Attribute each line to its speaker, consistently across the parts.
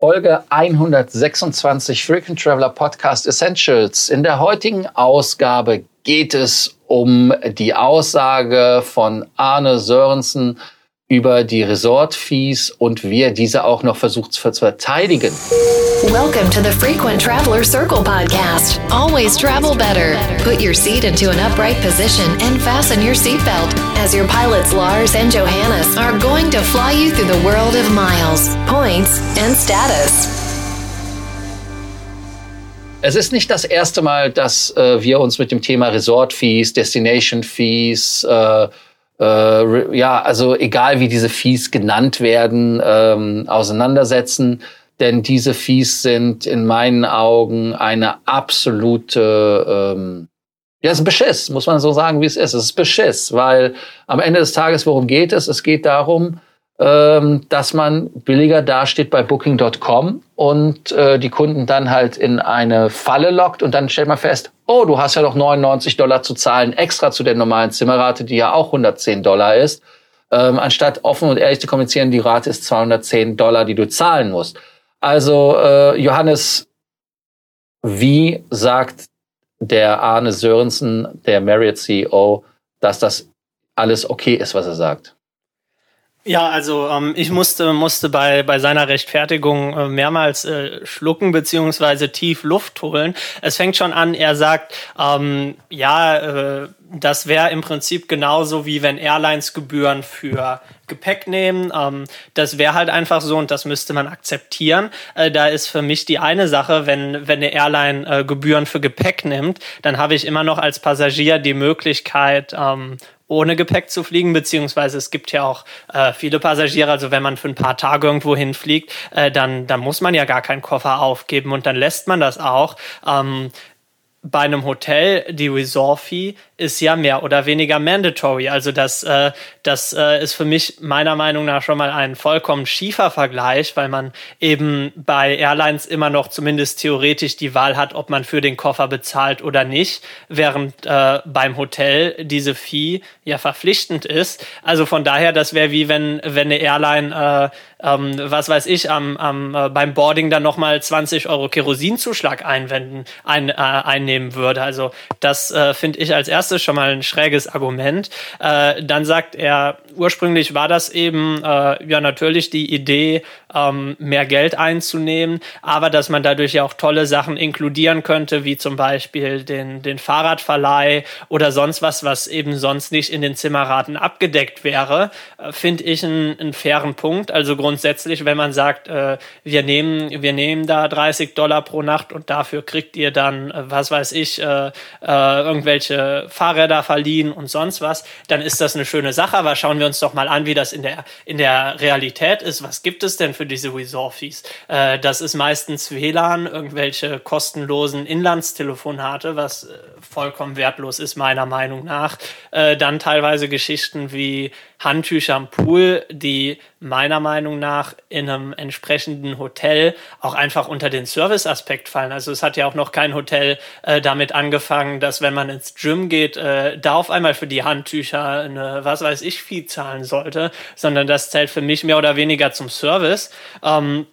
Speaker 1: Folge 126 Frequent Traveler Podcast Essentials. In der heutigen Ausgabe geht es um die Aussage von Arne Sörensen über die Resort-Fees und wie er diese auch noch versucht zu verteidigen.
Speaker 2: Welcome to the Frequent Traveler Circle podcast. Always travel better. Put your seat into an upright position and fasten your seatbelt as your pilots Lars and Johannes are going to fly you through the world of miles, points and status.
Speaker 1: Es ist nicht das erste Mal, dass äh, wir uns mit dem Thema Resort-Fees, Destination-Fees, äh, äh, ja, also egal wie diese Fees genannt werden, ähm, auseinandersetzen. Denn diese Fees sind in meinen Augen eine absolute, ähm, ja, es ist Beschiss, muss man so sagen, wie es ist. Es ist Beschiss, weil am Ende des Tages, worum geht es? Es geht darum, dass man billiger dasteht bei Booking.com und äh, die Kunden dann halt in eine Falle lockt und dann stellt man fest, oh, du hast ja noch 99 Dollar zu zahlen extra zu der normalen Zimmerrate, die ja auch 110 Dollar ist. Ähm, anstatt offen und ehrlich zu kommunizieren, die Rate ist 210 Dollar, die du zahlen musst. Also äh, Johannes, wie sagt der Arne Sörensen, der Marriott CEO, dass das alles okay ist, was er sagt?
Speaker 3: Ja, also ähm, ich musste, musste bei, bei seiner Rechtfertigung äh, mehrmals äh, schlucken beziehungsweise tief Luft holen. Es fängt schon an, er sagt, ähm, ja, äh, das wäre im Prinzip genauso wie wenn Airlines Gebühren für Gepäck nehmen. Ähm, das wäre halt einfach so und das müsste man akzeptieren. Äh, da ist für mich die eine Sache, wenn, wenn eine Airline äh, Gebühren für Gepäck nimmt, dann habe ich immer noch als Passagier die Möglichkeit, ähm, ohne Gepäck zu fliegen, beziehungsweise es gibt ja auch äh, viele Passagiere, also wenn man für ein paar Tage irgendwo hinfliegt, äh, dann, dann muss man ja gar keinen Koffer aufgeben und dann lässt man das auch. Ähm, bei einem Hotel, die Resort-Fee ist ja mehr oder weniger mandatory. Also das, äh, das äh, ist für mich meiner Meinung nach schon mal ein vollkommen schiefer Vergleich, weil man eben bei Airlines immer noch zumindest theoretisch die Wahl hat, ob man für den Koffer bezahlt oder nicht, während äh, beim Hotel diese Fee ja verpflichtend ist. Also von daher, das wäre wie wenn, wenn eine Airline, äh, ähm, was weiß ich, am, am, äh, beim Boarding dann nochmal 20 Euro Kerosinzuschlag einwenden, ein, äh, einnehmen würde. Also das äh, finde ich als erstes schon mal ein schräges Argument. Äh, dann sagt er, ursprünglich war das eben äh, ja natürlich die Idee, ähm, mehr Geld einzunehmen, aber dass man dadurch ja auch tolle Sachen inkludieren könnte, wie zum Beispiel den, den Fahrradverleih oder sonst was, was eben sonst nicht in den Zimmerraten abgedeckt wäre, äh, finde ich einen, einen fairen Punkt. Also grundsätzlich, wenn man sagt, äh, wir nehmen, wir nehmen da 30 Dollar pro Nacht und dafür kriegt ihr dann, äh, was weiß ich, äh, äh, irgendwelche Fahrräder verliehen und sonst was, dann ist das eine schöne Sache. Aber schauen wir uns doch mal an, wie das in der, in der Realität ist. Was gibt es denn für diese Resort-Fees? Äh, das ist meistens WLAN, irgendwelche kostenlosen Inlandstelefonate, was äh, vollkommen wertlos ist, meiner Meinung nach. Äh, dann teilweise Geschichten wie Handtücher am Pool, die meiner Meinung nach in einem entsprechenden Hotel auch einfach unter den Serviceaspekt fallen. Also es hat ja auch noch kein Hotel äh, damit angefangen, dass wenn man ins Gym geht, äh, da auf einmal für die Handtücher eine, was weiß ich, Fee zahlen sollte, sondern das zählt für mich mehr oder weniger zum Service. Ähm,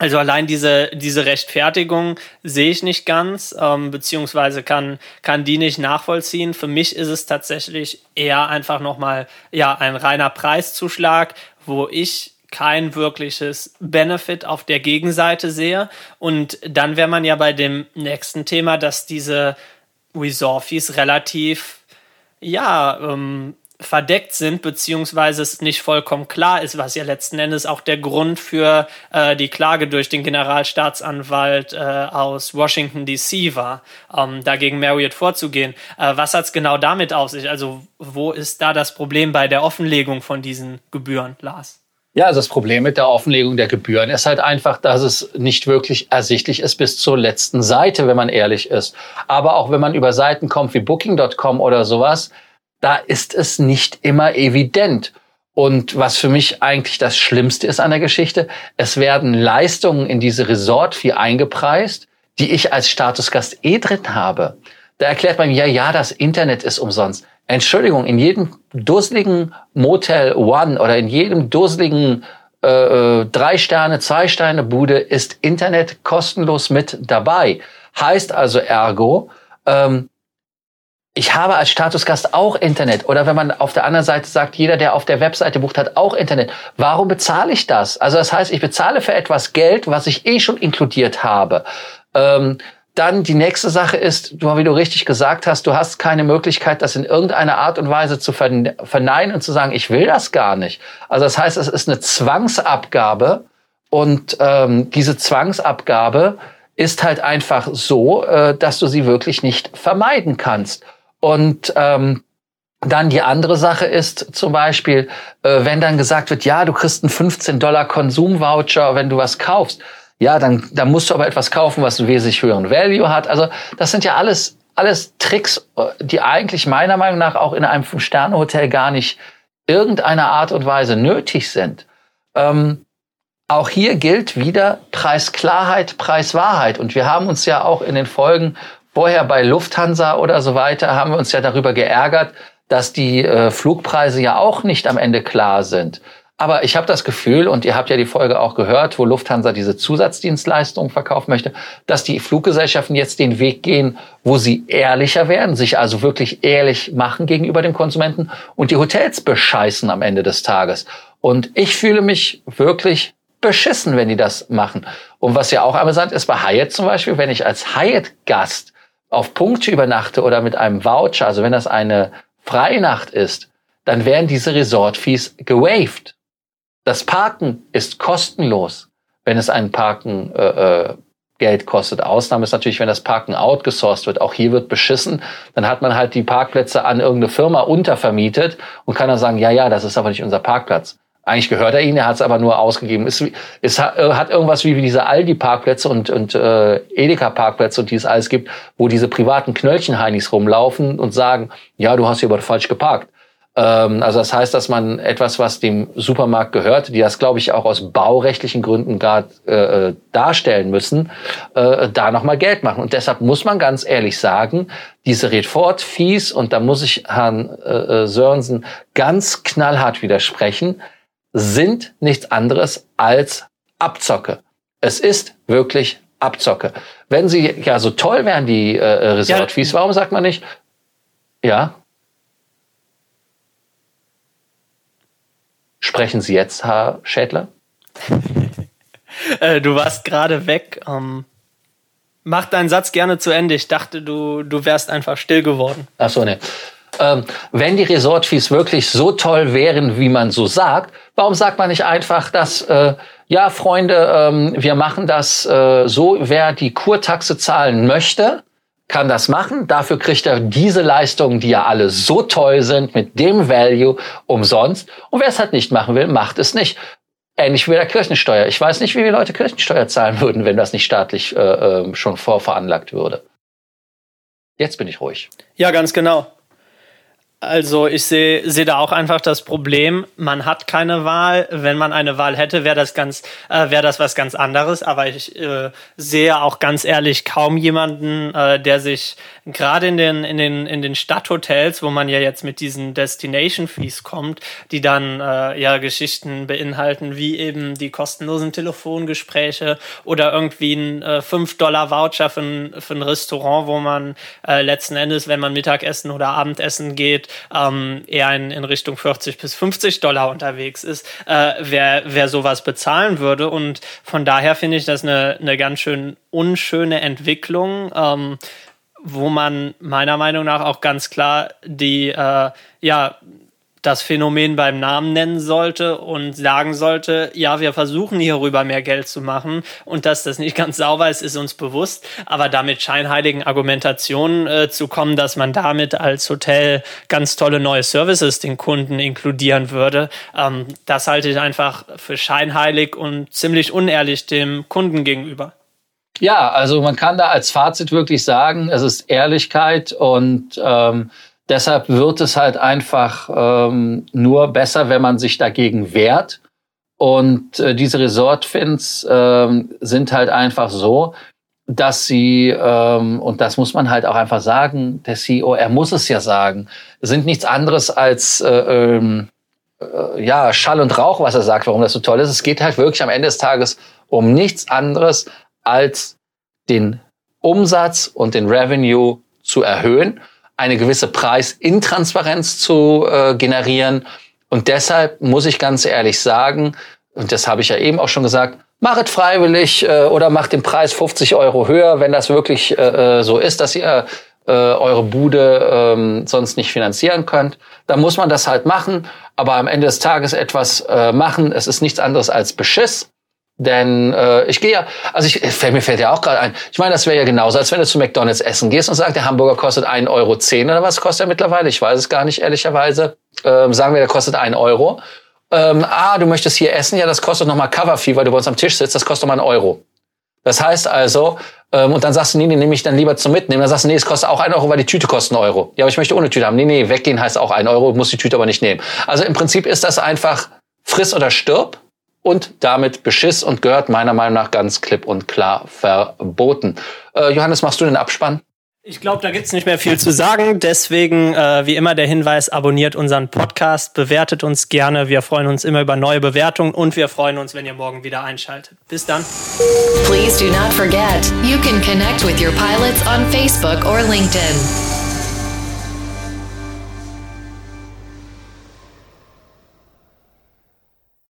Speaker 3: also allein diese, diese Rechtfertigung sehe ich nicht ganz, ähm, beziehungsweise kann, kann die nicht nachvollziehen. Für mich ist es tatsächlich eher einfach nochmal ja, ein reiner Preiszuschlag, wo ich kein wirkliches Benefit auf der Gegenseite sehe. Und dann wäre man ja bei dem nächsten Thema, dass diese Resort-Fees relativ ja, ähm, verdeckt sind, beziehungsweise es nicht vollkommen klar ist, was ja letzten Endes auch der Grund für äh, die Klage durch den Generalstaatsanwalt äh, aus Washington DC war, ähm, dagegen Marriott vorzugehen. Äh, was hat's genau damit auf sich? Also wo ist da das Problem bei der Offenlegung von diesen Gebühren, Lars?
Speaker 1: Ja, also das Problem mit der Offenlegung der Gebühren ist halt einfach, dass es nicht wirklich ersichtlich ist bis zur letzten Seite, wenn man ehrlich ist. Aber auch wenn man über Seiten kommt wie Booking.com oder sowas, da ist es nicht immer evident. Und was für mich eigentlich das Schlimmste ist an der Geschichte, es werden Leistungen in diese Resort-Fee eingepreist, die ich als Statusgast eh drin habe. Da erklärt man mir, ja, ja, das Internet ist umsonst. Entschuldigung, in jedem dusseligen Motel One oder in jedem dusseligen äh, drei Sterne, zwei Sterne Bude ist Internet kostenlos mit dabei. Heißt also ergo, ähm, ich habe als Statusgast auch Internet. Oder wenn man auf der anderen Seite sagt, jeder, der auf der Webseite bucht, hat auch Internet. Warum bezahle ich das? Also das heißt, ich bezahle für etwas Geld, was ich eh schon inkludiert habe. Ähm, dann die nächste Sache ist, wie du richtig gesagt hast, du hast keine Möglichkeit, das in irgendeiner Art und Weise zu verneinen und zu sagen, ich will das gar nicht. Also das heißt, es ist eine Zwangsabgabe und ähm, diese Zwangsabgabe ist halt einfach so, äh, dass du sie wirklich nicht vermeiden kannst. Und ähm, dann die andere Sache ist zum Beispiel, äh, wenn dann gesagt wird, ja, du kriegst einen 15 Dollar Konsumvoucher, wenn du was kaufst. Ja, dann, dann musst du aber etwas kaufen, was einen wesentlich höheren Value hat. Also das sind ja alles, alles Tricks, äh, die eigentlich meiner Meinung nach auch in einem Fünf-Sterne-Hotel gar nicht irgendeiner Art und Weise nötig sind. Ähm, auch hier gilt wieder Preisklarheit, Preiswahrheit. Und wir haben uns ja auch in den Folgen vorher bei Lufthansa oder so weiter, haben wir uns ja darüber geärgert, dass die äh, Flugpreise ja auch nicht am Ende klar sind. Aber ich habe das Gefühl, und ihr habt ja die Folge auch gehört, wo Lufthansa diese Zusatzdienstleistungen verkaufen möchte, dass die Fluggesellschaften jetzt den Weg gehen, wo sie ehrlicher werden, sich also wirklich ehrlich machen gegenüber dem Konsumenten und die Hotels bescheißen am Ende des Tages. Und ich fühle mich wirklich beschissen, wenn die das machen. Und was ja auch amüsant ist bei Hyatt zum Beispiel, wenn ich als Hyatt-Gast auf Punkte übernachte oder mit einem Voucher, also wenn das eine Freinacht ist, dann werden diese Resort-Fees gewaved. Das Parken ist kostenlos, wenn es ein Parken äh, äh, Geld kostet. Ausnahme ist natürlich, wenn das Parken outgesourced wird. Auch hier wird beschissen. Dann hat man halt die Parkplätze an irgendeine Firma untervermietet und kann dann sagen, ja, ja, das ist aber nicht unser Parkplatz. Eigentlich gehört er ihnen, er hat es aber nur ausgegeben. Es, es hat, äh, hat irgendwas wie, wie diese Aldi-Parkplätze und, und äh, Edeka-Parkplätze und die es alles gibt, wo diese privaten Knöllchen-Heinis rumlaufen und sagen, ja, du hast hier aber falsch geparkt. Ähm, also das heißt, dass man etwas, was dem Supermarkt gehört, die das, glaube ich, auch aus baurechtlichen Gründen gerade äh, äh, darstellen müssen, äh, da nochmal Geld machen. Und deshalb muss man ganz ehrlich sagen, diese Redford-Fees, und da muss ich Herrn äh, äh, Sörensen ganz knallhart widersprechen, sind nichts anderes als Abzocke. Es ist wirklich Abzocke. Wenn sie ja so toll wären, die äh, Resort-Fees, warum sagt man nicht, ja? Sprechen Sie jetzt, Herr Schädler?
Speaker 3: äh, du warst gerade weg. Ähm, mach deinen Satz gerne zu Ende. Ich dachte, du, du wärst einfach still geworden.
Speaker 1: Ach so, ne. Ähm, wenn die Resort-Fees wirklich so toll wären, wie man so sagt, warum sagt man nicht einfach, dass, äh, ja, Freunde, ähm, wir machen das äh, so, wer die Kurtaxe zahlen möchte, kann das machen. Dafür kriegt er diese Leistungen, die ja alle so toll sind, mit dem Value umsonst. Und wer es halt nicht machen will, macht es nicht. Ähnlich wie der Kirchensteuer. Ich weiß nicht, wie die Leute Kirchensteuer zahlen würden, wenn das nicht staatlich äh, äh schon vorveranlagt würde. Jetzt bin ich ruhig.
Speaker 3: Ja, ganz genau. Also ich sehe sehe da auch einfach das Problem, man hat keine Wahl. Wenn man eine Wahl hätte, wäre das ganz äh, wäre das was ganz anderes. Aber ich äh, sehe auch ganz ehrlich kaum jemanden, äh, der sich gerade in den in den in den Stadthotels, wo man ja jetzt mit diesen Destination Fees kommt, die dann äh, ja Geschichten beinhalten, wie eben die kostenlosen Telefongespräche oder irgendwie ein äh, 5 Dollar Voucher für ein, für ein Restaurant, wo man äh, letzten Endes, wenn man Mittagessen oder Abendessen geht ähm, eher in, in Richtung 40 bis 50 Dollar unterwegs ist, äh, wer, wer sowas bezahlen würde. Und von daher finde ich das eine, eine ganz schön unschöne Entwicklung. Ähm, wo man meiner Meinung nach auch ganz klar die äh, ja das Phänomen beim Namen nennen sollte und sagen sollte, ja, wir versuchen hierüber mehr Geld zu machen und dass das nicht ganz sauber ist, ist uns bewusst, aber damit scheinheiligen Argumentationen äh, zu kommen, dass man damit als Hotel ganz tolle neue Services den Kunden inkludieren würde, ähm, das halte ich einfach für scheinheilig und ziemlich unehrlich dem Kunden gegenüber.
Speaker 1: Ja, also man kann da als Fazit wirklich sagen, es ist Ehrlichkeit und ähm, Deshalb wird es halt einfach ähm, nur besser, wenn man sich dagegen wehrt. Und äh, diese Resort-Fins ähm, sind halt einfach so, dass sie, ähm, und das muss man halt auch einfach sagen, der CEO, er muss es ja sagen, sind nichts anderes als äh, ähm, äh, ja, Schall und Rauch, was er sagt, warum das so toll ist. Es geht halt wirklich am Ende des Tages um nichts anderes als den Umsatz und den Revenue zu erhöhen, eine gewisse Preisintransparenz zu äh, generieren. Und deshalb muss ich ganz ehrlich sagen, und das habe ich ja eben auch schon gesagt, machet freiwillig äh, oder macht den Preis 50 Euro höher, wenn das wirklich äh, äh, so ist, dass ihr äh, eure Bude ähm, sonst nicht finanzieren könnt. Dann muss man das halt machen, aber am Ende des Tages etwas äh, machen. Es ist nichts anderes als Beschiss. Denn äh, ich gehe ja, also ich, mir fällt ja auch gerade ein, ich meine, das wäre ja genauso, als wenn du zu McDonalds essen gehst und sagst, der Hamburger kostet 1,10 Euro oder was kostet er mittlerweile? Ich weiß es gar nicht, ehrlicherweise. Ähm, sagen wir, der kostet 1 Euro. Ähm, ah, du möchtest hier essen, ja, das kostet nochmal Cover-Fee, weil du bei uns am Tisch sitzt, das kostet nochmal einen Euro. Das heißt also, ähm, und dann sagst du, nee, nee, nehme ich dann lieber zum Mitnehmen. Dann sagst du, nee, es kostet auch ein Euro, weil die Tüte kostet einen Euro. Ja, aber ich möchte ohne Tüte haben. Nee, nee, weggehen heißt auch ein Euro, muss die Tüte aber nicht nehmen. Also im Prinzip ist das einfach friss oder stirb und damit Beschiss und gehört meiner Meinung nach ganz klipp und klar verboten. Äh, Johannes, machst du den Abspann?
Speaker 3: Ich glaube, da gibt's nicht mehr viel zu sagen. Deswegen, äh, wie immer, der Hinweis, abonniert unseren Podcast, bewertet uns gerne. Wir freuen uns immer über neue Bewertungen und wir freuen uns, wenn ihr morgen wieder einschaltet. Bis dann.
Speaker 2: Please do not forget, you can connect with your pilots on Facebook or LinkedIn.